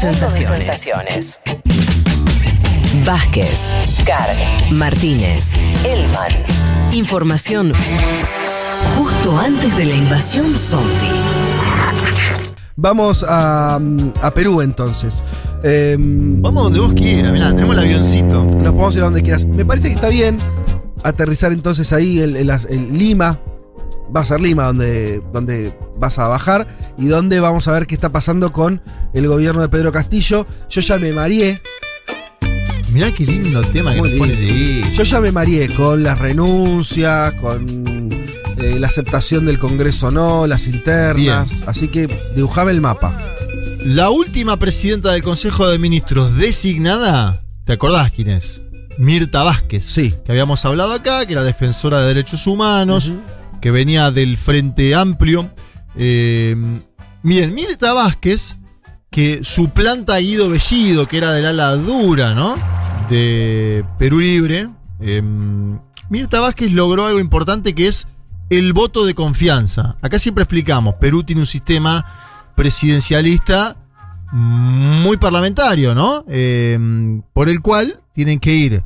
de sensaciones. Vázquez, Carg, Martínez, Elman. Información justo antes de la invasión zombie. Vamos a, a Perú entonces. Em, Vamos donde vos quieras, mirá, tenemos el avioncito. nos podemos ir a donde quieras. Me parece que está bien aterrizar entonces ahí las- en Lima. Va a ser Lima donde, donde vas a bajar y donde vamos a ver qué está pasando con el gobierno de Pedro Castillo. Yo ya me mareé, Mirá qué lindo tema que Muy nos pone lindo. de yo ya me mareé con las renuncias, con eh, la aceptación del Congreso no, las internas. Así que dibujame el mapa. La última presidenta del Consejo de Ministros designada, ¿te acordás quién es? Mirta Vázquez. Sí. Que habíamos hablado acá, que era defensora de derechos humanos, que venía del Frente Amplio. Eh, bien, Mirta Vázquez, que suplanta a Guido Bellido, que era del ala dura, ¿no? De Perú Libre. Eh, Mirta logró algo importante que es el voto de confianza. Acá siempre explicamos, Perú tiene un sistema presidencialista muy parlamentario, ¿no? Eh, por el cual tienen que ir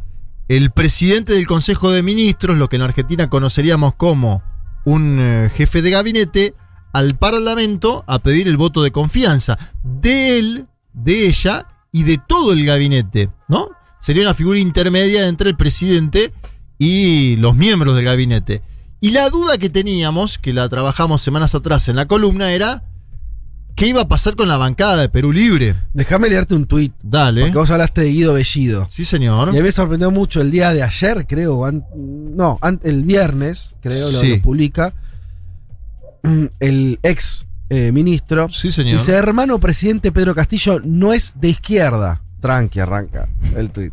el presidente del Consejo de Ministros, lo que en Argentina conoceríamos como un eh, jefe de gabinete, al Parlamento a pedir el voto de confianza de él, de ella y de todo el gabinete, ¿no? Sería una figura intermedia entre el presidente y los miembros del gabinete. Y la duda que teníamos, que la trabajamos semanas atrás en la columna, era qué iba a pasar con la bancada de Perú Libre. Déjame leerte un tuit. Dale. Porque vos hablaste de Guido Bellido. Sí, señor. Me sorprendió mucho el día de ayer, creo. no, el viernes, creo, lo, Sí. lo publica. El ex eh, ministro. Sí, señor. Dice, hermano presidente Pedro Castillo no es de izquierda. Tranqui, arranca el tuit.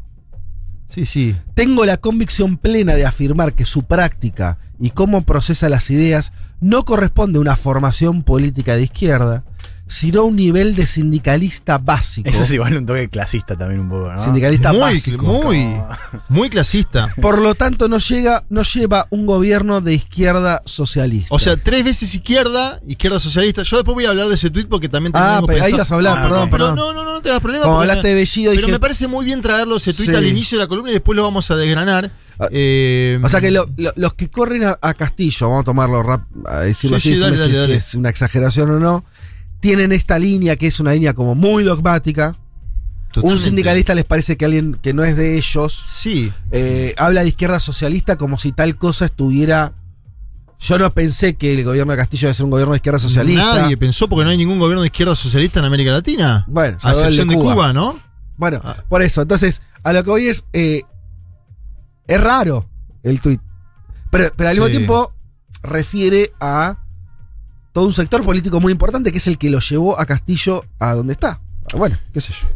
Sí, sí. Tengo la convicción plena de afirmar que su práctica y cómo procesa las ideas no corresponde a una formación política de izquierda, sino a un nivel de sindicalista básico. Eso es igual un toque clasista también un poco, ¿no? Sindicalista muy, básico. muy, muy clasista. Por lo tanto, no llega, no lleva un gobierno de izquierda socialista. O sea, tres veces izquierda, izquierda socialista. Yo después voy a hablar de ese tweet porque también ah, pero ahí vas a hablar, Ah, perdón, perdón. no, no, no, no te das problema. Como hablaste de Bellido, Pero dije- me parece muy bien traerlo ese tweet Sí. al inicio de la columna y después lo vamos a desgranar. Ah, Eh, O sea que lo- lo- los que corren a, a Castillo, vamos a tomarlo rap, a decirlo Sí, así, sí, dale, decirme dale, si, es una exageración o no, tienen esta línea que es una línea como muy dogmática. Un sindicalista les parece que alguien que no es de ellos Sí. eh, habla de izquierda socialista como si tal cosa estuviera. Yo no pensé que el gobierno de Castillo debe ser un gobierno de izquierda socialista. Nadie pensó porque no hay ningún gobierno de izquierda socialista en América Latina. Bueno, A excepción de Cuba. ¿no? Bueno, Ah. por eso. Entonces, a lo que voy es. eh, es raro el tuit. Pero, pero al mismo tiempo refiere a todo un sector político muy importante que es el que lo llevó a Castillo a donde está. Bueno, qué sé yo.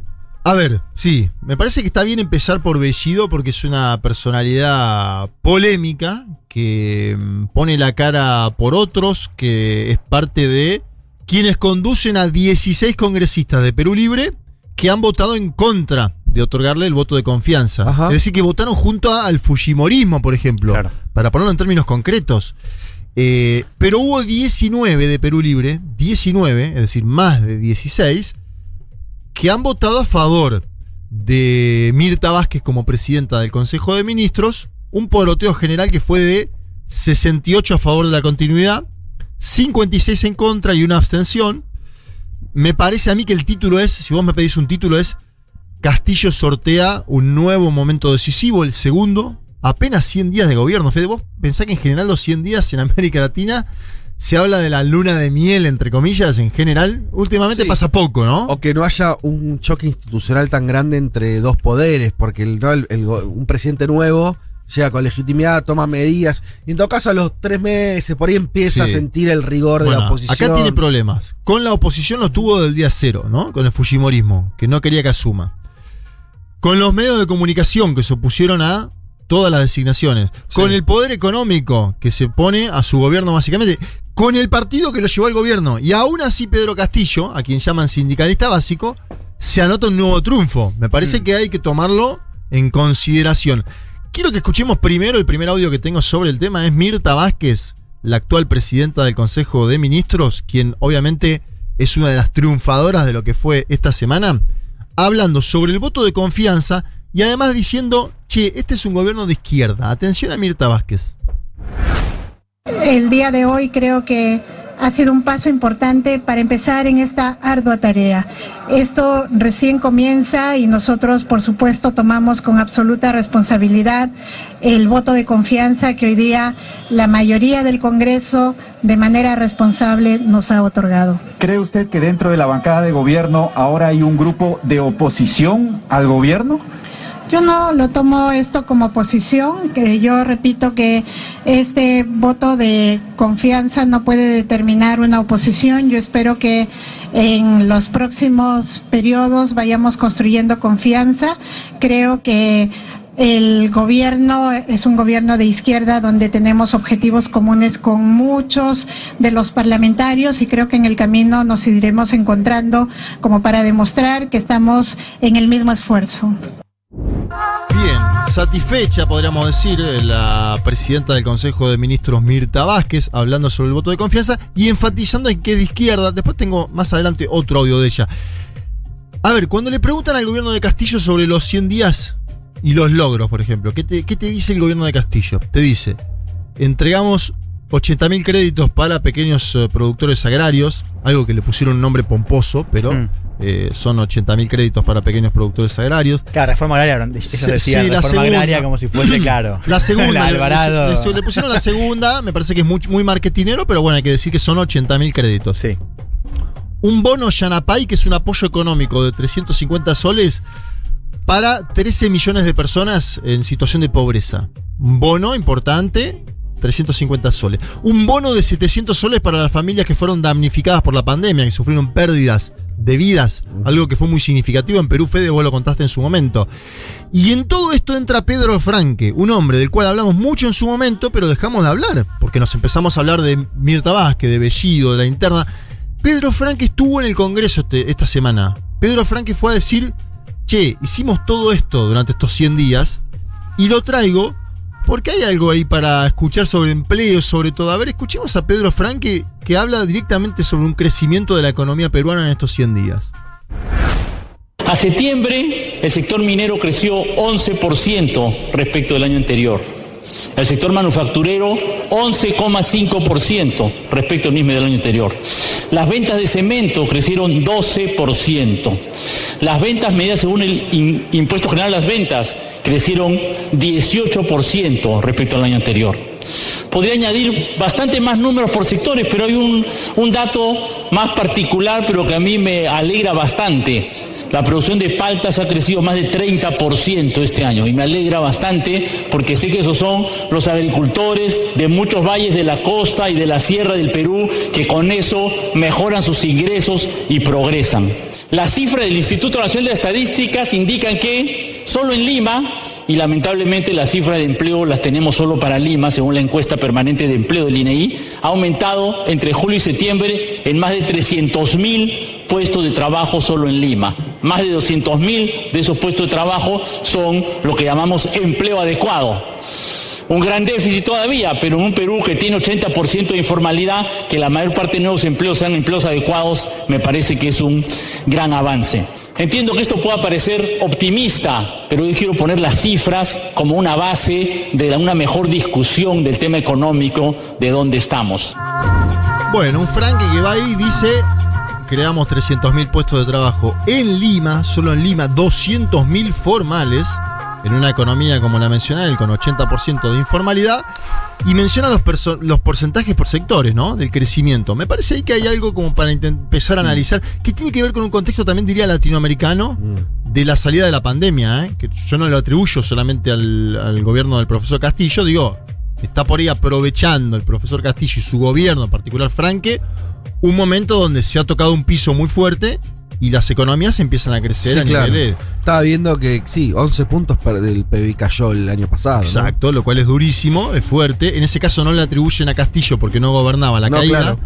A ver, sí, me parece que está bien empezar por Bellido porque es una personalidad polémica que mm, pone la cara por otros, que es parte de quienes conducen a 16 congresistas de Perú Libre que han votado en contra de otorgarle el voto de confianza. Ajá. Es decir, que votaron junto a- al Fujimorismo, por ejemplo, Claro. para ponerlo en términos concretos. Eh, pero hubo 19 de Perú Libre, 19, es decir, más de 16, que han votado a favor de Mirta Vázquez como presidenta del Consejo de Ministros, un poroteo general que fue de 68 a favor de la continuidad, 56 en contra y una abstención. Me parece a mí que el título es, si vos me pedís un título, es Castillo sortea un nuevo momento decisivo, el segundo, apenas 100 días de gobierno. Fede, vos pensás que en general los 100 días en América Latina se habla de la luna de miel, entre comillas, en general. Últimamente Sí. pasa poco, ¿no? O que no haya un choque institucional tan grande entre dos poderes, porque el, ¿no? el- el go- un presidente nuevo llega con legitimidad, toma medidas, y en todo caso a los tres meses por ahí empieza Sí. a sentir el rigor de la oposición. Acá tiene problemas. Con la oposición lo tuvo del día cero, ¿no? Con el Fujimorismo, que no quería que asuma. Con los medios de comunicación que se opusieron a todas las designaciones. Con el poder económico que se pone a su gobierno básicamente. Con el partido que lo llevó al gobierno. Y aún así Pedro Castillo, a quien llaman sindicalista básico, se anota un nuevo triunfo. Me parece que hay que tomarlo en consideración. Quiero que escuchemos primero el primer audio que tengo sobre el tema. Es Mirta Vázquez, la actual presidenta del Consejo de Ministros, quien obviamente es una de las triunfadoras de lo que fue esta semana, hablando sobre el voto de confianza y además diciendo, che, este es un gobierno de izquierda. Atención a Mirta Vázquez. El día de hoy creo que ha sido un paso importante para empezar en esta ardua tarea. Esto recién comienza y nosotros, por supuesto, tomamos con absoluta responsabilidad el voto de confianza que hoy día la mayoría del Congreso de manera responsable nos ha otorgado. ¿Cree usted que dentro de la bancada de gobierno ahora hay un grupo de oposición al gobierno? Yo no lo tomo esto como posición, que yo repito que este voto de confianza no puede determinar una oposición. Yo espero que en los próximos periodos vayamos construyendo confianza. Creo que el gobierno es un gobierno de izquierda donde tenemos objetivos comunes con muchos de los parlamentarios y creo que en el camino nos iremos encontrando como para demostrar que estamos en el mismo esfuerzo. Bien, satisfecha, podríamos decir, la presidenta del Consejo de Ministros, Mirta Vázquez, hablando sobre el voto de confianza y enfatizando en que de izquierda, después tengo más adelante otro audio de ella. A ver, cuando le preguntan al gobierno de Castillo sobre los 100 días y los logros, por ejemplo, ¿qué te, qué te dice el gobierno de Castillo? Te dice, entregamos 80.000 créditos para pequeños eh, productores agrarios, algo que le pusieron un nombre pomposo, pero Mm. Eh, son 80.000 créditos para pequeños productores agrarios. Claro, reforma agraria, eso Sí, decía, sí, la reforma segunda. agraria como si fuese, claro. La segunda, La Alvarado. le, le- le pusieron la segunda, me parece que es muy, muy marketinero, pero bueno, hay que decir que son 80.000 créditos. Sí. Un bono Yanapay, que es un apoyo económico de 350 soles para 13 millones de personas en situación de pobreza. Un bono importante, 350 soles. Un bono de 700 soles para las familias que fueron damnificadas por la pandemia, que sufrieron pérdidas de vidas, algo que fue muy significativo en Perú, Fede, vos lo contaste en su momento. Y en todo esto entra Pedro Franque, un hombre del cual hablamos mucho en su momento, pero dejamos de hablar, porque nos empezamos a hablar de Mirta Vázquez, de Bellido, de la interna. Pedro Franque estuvo en el Congreso este- esta semana. Pedro Franque fue a decir, che, hicimos todo esto durante estos 100 días y lo traigo porque hay algo ahí para escuchar sobre empleo, sobre todo. A ver, escuchemos a Pedro Franque que habla directamente sobre un crecimiento de la economía peruana en estos 100 días. A septiembre, el sector minero creció 11% respecto del año anterior. El sector manufacturero, 11,5% respecto al mismo del año anterior. Las ventas de cemento crecieron 12%. Las ventas medidas según el impuesto general a las ventas crecieron 18% respecto al año anterior. Podría añadir bastante más números por sectores, pero hay un, un dato más particular, pero que a mí me alegra bastante. La producción de paltas ha crecido más de 30% este año y me alegra bastante porque sé que esos son los agricultores de muchos valles de la costa y de la sierra del Perú que con eso mejoran sus ingresos y progresan. Las cifras del Instituto Nacional de Estadísticas indican que solo en Lima y lamentablemente las cifras de empleo las tenemos solo para Lima, según la encuesta permanente de empleo del INEI, ha aumentado entre julio y septiembre en más de 300 mil puestos de trabajo solo en Lima. Más de 200 mil de esos puestos de trabajo son lo que llamamos empleo adecuado. Un gran déficit todavía, pero en un Perú que tiene 80% de informalidad, que la mayor parte de nuevos empleos sean empleos adecuados, me parece que es un gran avance. Entiendo que esto pueda parecer optimista, pero yo quiero poner las cifras como una base de una mejor discusión del tema económico de dónde estamos. Bueno, un Franque que va ahí dice, creamos 300.000 puestos de trabajo en Lima, solo en Lima 200.000 formales, en una economía como la mencioné, él, con 80% de informalidad, y menciona los, porcentajes por sectores, ¿no? Del crecimiento. Me parece ahí que hay algo como para empezar a analizar, que tiene que ver con un contexto también diría latinoamericano, de la salida de la pandemia, ¿eh? que yo no lo atribuyo solamente al, al gobierno del profesor Castillo, digo, está por ahí aprovechando el profesor Castillo y su gobierno, en particular Franque, un momento donde se ha tocado un piso muy fuerte y las economías empiezan a crecer Sí, a claro. niveles. Estaba viendo que sí, 11 puntos del PBI cayó el año pasado. ¿no? Exacto, lo cual es durísimo, es fuerte. En ese caso no le atribuyen a Castillo porque no gobernaba la No, caída. claro.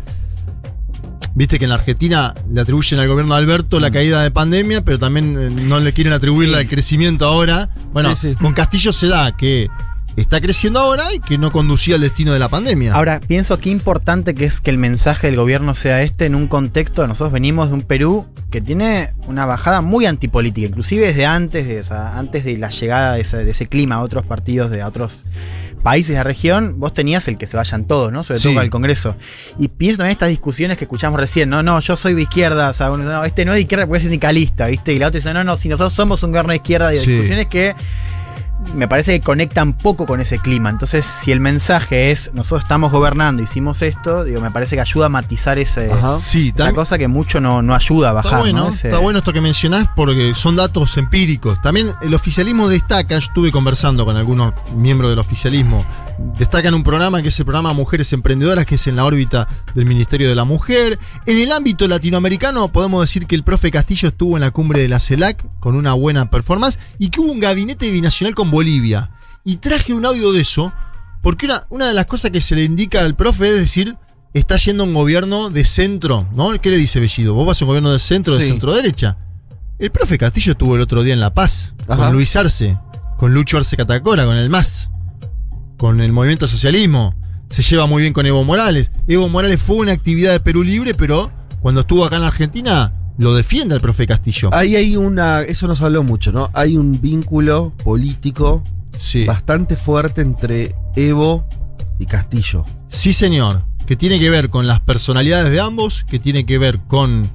Viste que en la Argentina le atribuyen al gobierno de Alberto la caída de pandemia, pero también eh, no le quieren atribuirle Sí. al crecimiento ahora. Bueno, sí. con Castillo se da que está creciendo ahora y que no conducía al destino de la pandemia. Ahora, pienso qué importante que es que el mensaje del gobierno sea este en un contexto. Nosotros venimos de un Perú que tiene una bajada muy antipolítica, inclusive desde antes de, o sea, antes de la llegada de ese, de ese clima a otros partidos de a otros países de la región, vos tenías el que se vayan todos, ¿no? Sobre Sí. todo al Congreso. Y pienso también en estas discusiones que escuchamos recién, no, no, yo soy de izquierda, o sea, no, este no es de izquierda porque es sindicalista, ¿viste? Y la otra dice, no, no, si nosotros somos un gobierno de izquierda, y Sí. discusiones que me parece que conectan poco con ese clima. Entonces, si el mensaje es nosotros estamos gobernando, hicimos esto, digo, me parece que ayuda a matizar ese, sí, esa tam- cosa que mucho no, no ayuda a bajar. Está bueno, ¿no? Ese- está bueno esto que mencionás porque son datos empíricos. También el oficialismo destaca, yo estuve conversando con algunos miembros del oficialismo, destacan un programa que es el programa Mujeres Emprendedoras, que es en la órbita del Ministerio de la Mujer. En el ámbito latinoamericano podemos decir que el profe Castillo estuvo en la cumbre de la CELAC con una buena performance y que hubo un gabinete binacional con Bolivia. Y traje un audio de eso porque una, una de las cosas que se le indica al profe es decir, está yendo un gobierno de centro, ¿no? ¿Qué le dice Bellido? ¿Vos vas a un gobierno de centro de centro derecha? El profe Castillo estuvo el otro día en La Paz, Ajá. con Luis Arce, con Lucho Arce Catacora, con el MAS, con el movimiento socialismo. Se lleva muy bien con Evo Morales. Evo Morales fue una actividad de Perú Libre, pero cuando estuvo acá en la Argentina, lo defiende al profe Castillo. Ahí hay una. Eso nos habló mucho, ¿no? Hay un vínculo político Sí. bastante fuerte entre Evo y Castillo. Sí, señor. Que tiene que ver con las personalidades de ambos, que tiene que ver con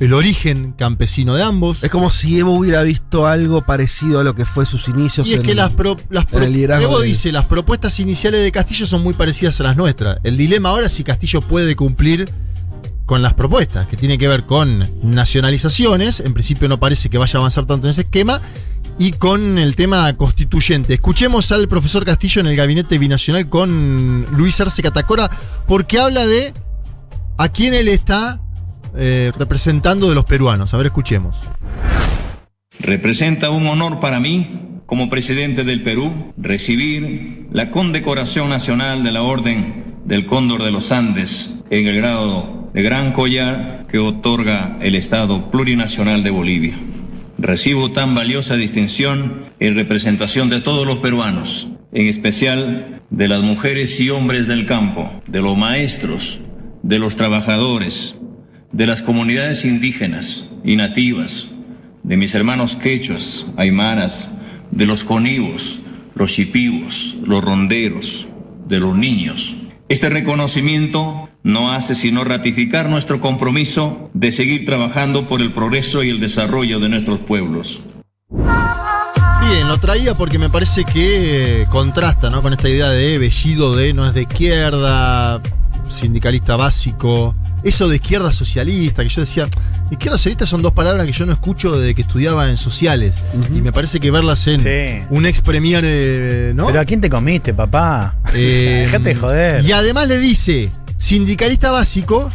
el origen campesino de ambos. Es como si Evo hubiera visto algo parecido a lo que fue sus inicios. Y es que las, pro- las pro- Evo de- dice, las propuestas iniciales de Castillo son muy parecidas a las nuestras. El dilema ahora es si Castillo puede cumplir con las propuestas, que tiene que ver con nacionalizaciones, en principio no parece que vaya a avanzar tanto en ese esquema, y con el tema constituyente. Escuchemos al profesor Castillo en el gabinete binacional con Luis Arce Catacora, porque habla de a quién él está eh, representando de los peruanos. A ver, escuchemos. Representa un honor para mí, como presidente del Perú, recibir la condecoración nacional de la Orden del Cóndor de los Andes en el grado de Gran Collar que otorga el Estado Plurinacional de Bolivia. Recibo tan valiosa distinción en representación de todos los peruanos, en especial de las mujeres y hombres del campo, de los maestros, de los trabajadores, de las comunidades indígenas y nativas, de mis hermanos quechuas, aymaras, de los conivos, los chipivos, los ronderos, de los niños. Este reconocimiento no hace sino ratificar nuestro compromiso de seguir trabajando por el progreso y el desarrollo de nuestros pueblos. Bien, lo traía porque me parece que eh, contrasta ¿no? con esta idea de Bellido de no es de izquierda, sindicalista básico, eso de izquierda socialista, que yo decía, izquierda socialista son dos palabras que yo no escucho desde que estudiaba en sociales, y me parece que verlas en Sí. un ex premier, eh, ¿no? Pero ¿a quién te comiste, papá? Eh, Déjate de joder. Y además le dice sindicalista básico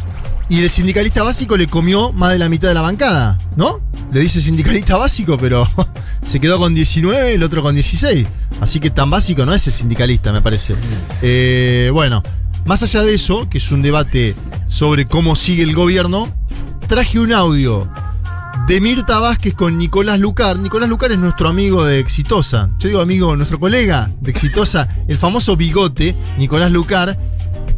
y el sindicalista básico le comió más de la mitad de la bancada, ¿no? Le dice sindicalista básico, pero se quedó con 19, el otro con 16. Así que tan básico no es el sindicalista, me parece. Eh, bueno, más allá de eso, que es un debate sobre cómo sigue el gobierno, traje un audio de Mirta Vázquez con Nicolás Lucar. Nicolás Lucar es nuestro amigo de Exitosa. Yo digo amigo, nuestro colega de Exitosa, el famoso bigote, Nicolás Lucar.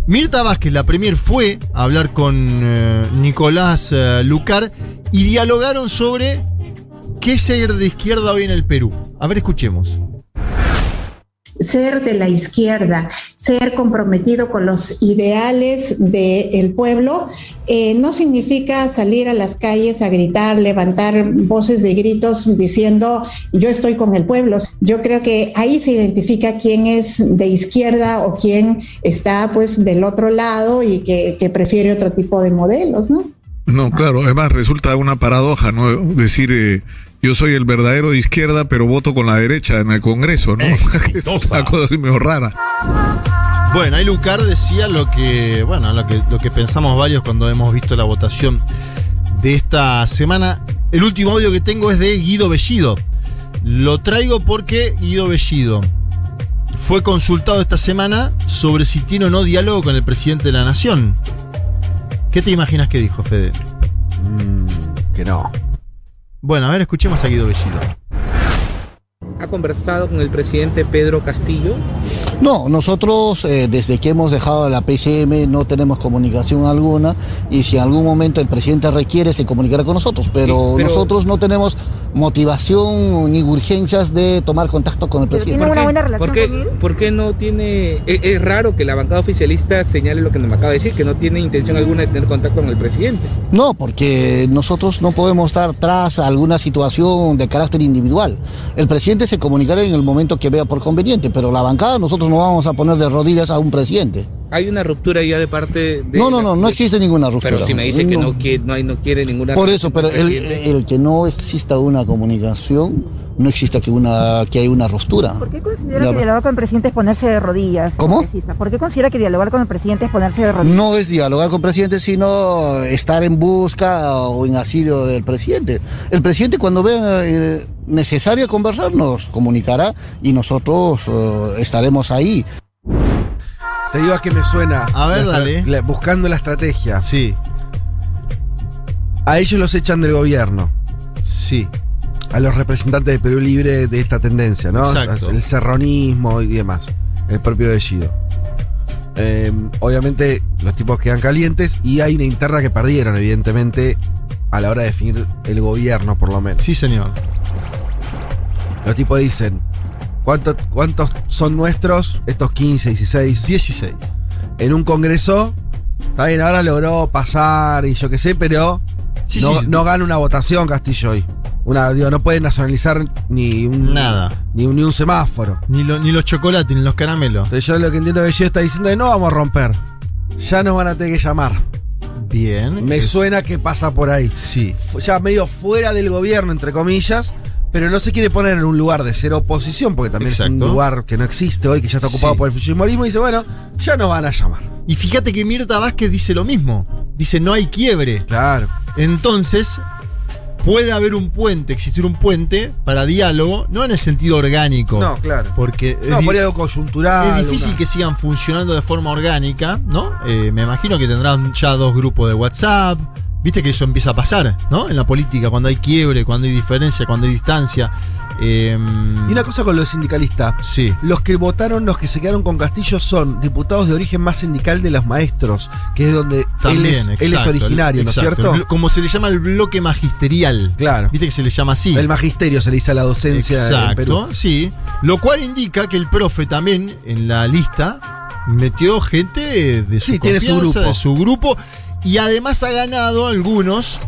Mirta Vázquez, la premier, fue a hablar con eh, Nicolás eh, Lucar y dialogaron sobre qué es ser de izquierda hoy en el Perú. A ver, escuchemos. Ser de la izquierda, ser comprometido con los ideales del pueblo, eh, no significa salir a las calles a gritar, levantar voces de gritos diciendo yo estoy con el pueblo. Yo creo que ahí se identifica quién es de izquierda o quién está pues del otro lado y que, que prefiere otro tipo de modelos, ¿no? No, claro, además resulta una paradoja, ¿no? Decir, eh, yo soy el verdadero de izquierda, pero voto con la derecha en el Congreso, ¿no? es una cosa así medio rara. Bueno, ahí Lucar decía lo que, bueno, lo que, lo que pensamos varios cuando hemos visto la votación de esta semana. El último audio que tengo es de Guido Bellido. Lo traigo porque Guido Bellido fue consultado esta semana sobre si tiene o no diálogo con el presidente de la nación. ¿Qué te imaginas que dijo, Fede? Mm, que no. Bueno, a ver, escuchemos a Guido Bellido. ha conversado con el presidente Pedro Castillo? No, nosotros eh, desde que hemos dejado la PCM no tenemos comunicación alguna y si en algún momento el presidente requiere se comunicará con nosotros, pero, Sí, pero- nosotros no tenemos motivación ni urgencias de tomar contacto con el presidente. ¿Por qué, por qué no tiene.? Es, es raro que la bancada oficialista señale lo que nos acaba de decir, que no tiene intención alguna de tener contacto con el presidente. No, porque nosotros no podemos estar tras alguna situación de carácter individual. El presidente se comunicará en el momento que vea por conveniente, pero la bancada nosotros no vamos a poner de rodillas a un presidente. Hay una ruptura ya de parte de. No, no, no, no existe ninguna ruptura. Pero si me dice que No. no, quiere, no, hay- no quiere ninguna. Por eso, pero el, que no exista una comunicación, no exista que, una, que hay una ruptura. ¿Por qué considera La- que dialogar con el presidente es ponerse de rodillas? ¿Cómo? ¿Por qué considera que dialogar con el presidente es ponerse de rodillas? No es dialogar con el presidente, sino estar en busca o en asilio del presidente. El presidente cuando vea eh, necesario conversar nos comunicará y nosotros eh, estaremos ahí. Te digo a qué me suena. A ver, La dale. la- buscando la estrategia. Sí. A ellos los echan del gobierno. Sí. A los representantes de Perú Libre de esta tendencia, ¿no? Exacto. El serronismo y demás. El propio Bellido. Eh, obviamente los tipos quedan calientes y hay una interna que perdieron, evidentemente, a la hora de definir el gobierno, por lo menos. Sí, señor. Los tipos dicen, ¿cuántos, ¿cuántos son nuestros? Estos 15, 16. 16. En un congreso, está bien, ahora logró pasar y yo qué sé, pero Sí, no, sí. no gana una votación Castillo hoy. Una, digo, no puede nacionalizar ni un, Nada. Ni, un- ni un semáforo. Ni, lo- ni los chocolates, ni los caramelos. Entonces yo lo que entiendo que Bellido está diciendo es no vamos a romper. Ya nos van a tener que llamar. Bien. Me es- suena que pasa por ahí. Sí. Ya medio fuera del gobierno, entre comillas, pero no se quiere poner en un lugar de ser oposición, porque también es un lugar que no existe hoy, que ya está ocupado Sí. por el fujimorismo, y dice, bueno, ya nos van a llamar. Y fíjate que Mirta Vázquez dice lo mismo. Dice, no hay quiebre. Claro. Entonces, puede haber un puente, existir un puente para diálogo, no en el sentido orgánico. No, claro. Porque No, por algo coyuntural. es difícil una- que sigan funcionando de forma orgánica, ¿no? Eh, me imagino que tendrán ya dos grupos de WhatsApp. Viste que eso empieza a pasar, ¿no? En la política, cuando hay quiebre, cuando hay diferencia, cuando hay distancia. Eh, Y una cosa con los sindicalistas. Sí. Los que votaron, los que se quedaron con Castillo son diputados de origen más sindical de los maestros, que es donde él También, él es originario, ¿no es cierto? El Como se le llama el bloque magisterial. Claro. Viste que se le llama así. El magisterio se le dice a la docencia en Perú. Exacto, sí. Lo cual indica que el profe también en la lista metió gente de su Sí, tiene su confianza, grupo. de su grupo y además ha ganado algunos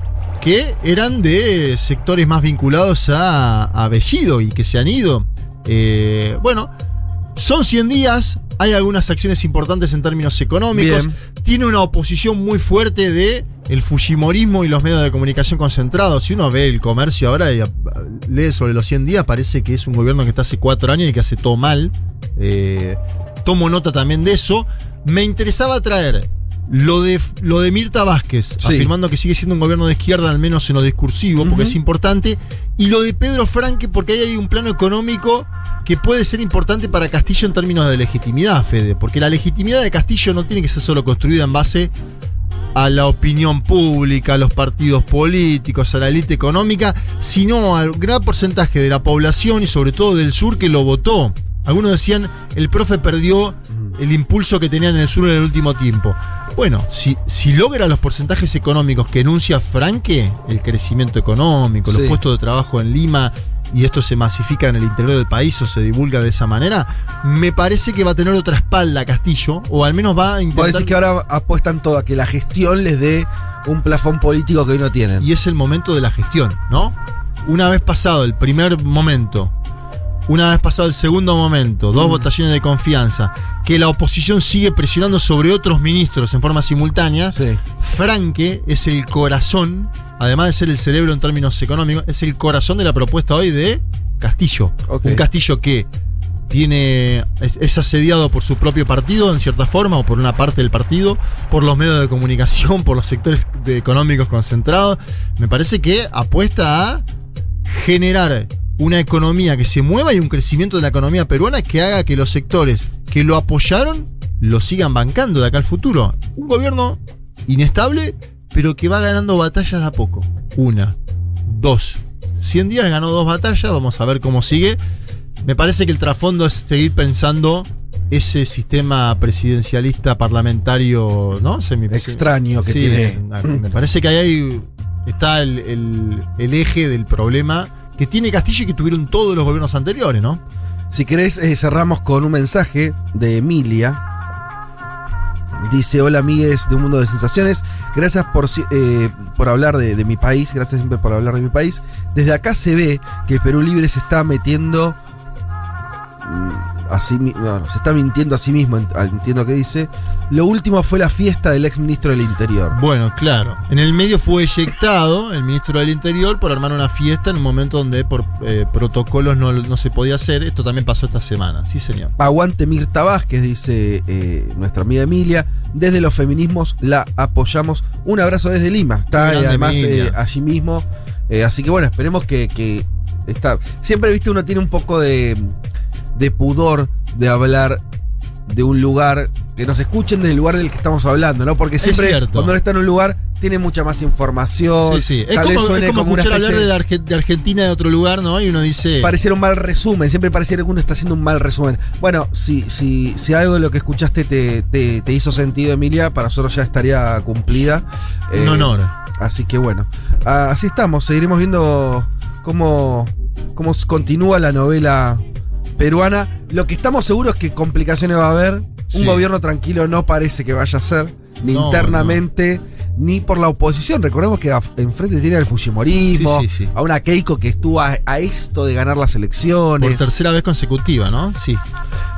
que eran de sectores más vinculados a, a Bellido y que se han ido. Eh, bueno, son 100 días, hay algunas acciones importantes en términos económicos, Bien. tiene una oposición muy fuerte de el fujimorismo y los medios de comunicación concentrados. Si uno ve el comercio ahora y lee sobre los 100 días, parece que es un gobierno que está hace cuatro años y que hace todo mal. Eh, tomo nota también de eso. Me interesaba traer lo de, lo de Mirta Vázquez, Sí. afirmando que sigue siendo un gobierno de izquierda, al menos en lo discursivo, porque es importante. Y lo de Pedro Franque, porque ahí hay un plano económico que puede ser importante para Castillo en términos de legitimidad, Fede. Porque la legitimidad de Castillo no tiene que ser solo construida en base a la opinión pública, a los partidos políticos, a la élite económica, sino al gran porcentaje de la población y sobre todo del sur que lo votó. Algunos decían, el profe perdió el impulso que tenía en el sur en el último tiempo. Bueno, si, si logra los porcentajes económicos que enuncia Franque, el crecimiento económico, los puestos de trabajo en Lima, y esto se masifica en el interior del país o se divulga de esa manera, me parece que va a tener otra espalda Castillo, o al menos va a Vos intentar... decís que ahora apuestan todo a que la gestión les dé un plafón político que hoy no tienen. y es el momento de la gestión, ¿no? Una vez pasado el primer momento, una vez pasado el segundo momento, dos votaciones de confianza, que la oposición sigue presionando sobre otros ministros en forma simultánea, Sí. Franque es el corazón, además de ser el cerebro en términos económicos, es el corazón de la propuesta hoy de Castillo. Un Castillo que tiene es, es asediado por su propio partido en cierta forma o por una parte del partido, por los medios de comunicación, por los sectores de- económicos concentrados. Me parece que apuesta a generar una economía que se mueva y un crecimiento de la economía peruana que haga que los sectores que lo apoyaron lo sigan bancando de acá al futuro. Un gobierno inestable, pero que va ganando batallas a poco. Una, dos. 100 días ganó dos batallas, vamos a ver cómo sigue. Me parece que el trasfondo es seguir pensando ese sistema presidencialista parlamentario, ¿no? Semi- Extraño que Sí, tiene. me parece que ahí hay- está el, el- el eje del problema que tiene Castillo y que tuvieron todos los gobiernos anteriores, ¿no? Si querés, eh, cerramos con un mensaje de Emilia. Dice, hola amigues de Un Mundo de Sensaciones, gracias por, eh, por hablar de, de mi país, gracias siempre por hablar de mi país. Desde acá se ve que Perú Libre se está metiendo... no, se está mintiendo a sí mismo, ah, entiendo que dice. Lo último fue la fiesta del ex ministro del Interior. Bueno, claro. En el medio fue eyectado el ministro del Interior por armar una fiesta en un momento donde por eh, protocolos no, no se podía hacer. Esto también pasó esta semana. Sí, señor. Aguante Mirta Vázquez, dice eh, nuestra amiga Emilia. Desde los feminismos la apoyamos. Un abrazo desde Lima. Está eh, además eh, allí mismo. Así que bueno, esperemos que, que está. Siempre, viste, uno tiene un poco de, de pudor de hablar de un lugar que nos escuchen desde el lugar del que estamos hablando, ¿no? Porque siempre cuando uno está en un lugar tiene mucha más información. Sí, sí. Es Tal vez como, suene es como como una escuchar hablar especie de, de Argentina de otro lugar, ¿no? Y uno dice. pareciera un mal resumen, siempre pareciera que uno está haciendo un mal resumen. Bueno, si, si, si algo de lo que escuchaste te, te- te hizo sentido, Emilia, para nosotros ya estaría cumplida. Un Eh, honor. Así que bueno, así estamos, seguiremos viendo cómo, cómo continúa la novela peruana. Lo que estamos seguros es que complicaciones va a haber. Un gobierno tranquilo no parece que vaya a ser, ni No, internamente, ni por la oposición. Recordemos que enfrente tiene el fujimorismo, Sí, a una Keiko que estuvo a, a esto de ganar las elecciones. Por tercera vez consecutiva, ¿no? Sí.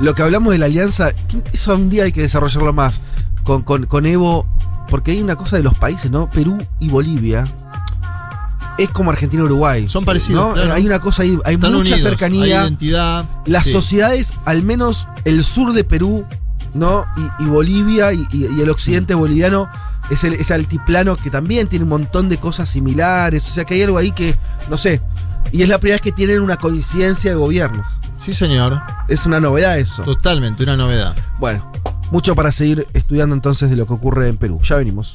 Lo que hablamos de la alianza, eso un día hay que desarrollarlo más con, con, con Evo, porque hay una cosa de los países, ¿no? Perú y Bolivia. Es como Argentina y Uruguay. Son parecidos, ¿no? claro. Hay una cosa ahí, hay Están mucha unidos, cercanía. Hay identidad. Las Sí. sociedades, al menos el sur de Perú, ¿no? Y, y Bolivia y, el occidente boliviano es el, ese altiplano que también tiene un montón de cosas similares. O sea que hay algo ahí que, no sé. Y es la primera vez que tienen una coincidencia de gobiernos. Sí, señor. Es una novedad eso. Totalmente, una novedad. Bueno, mucho para seguir estudiando entonces de lo que ocurre en Perú. Ya venimos.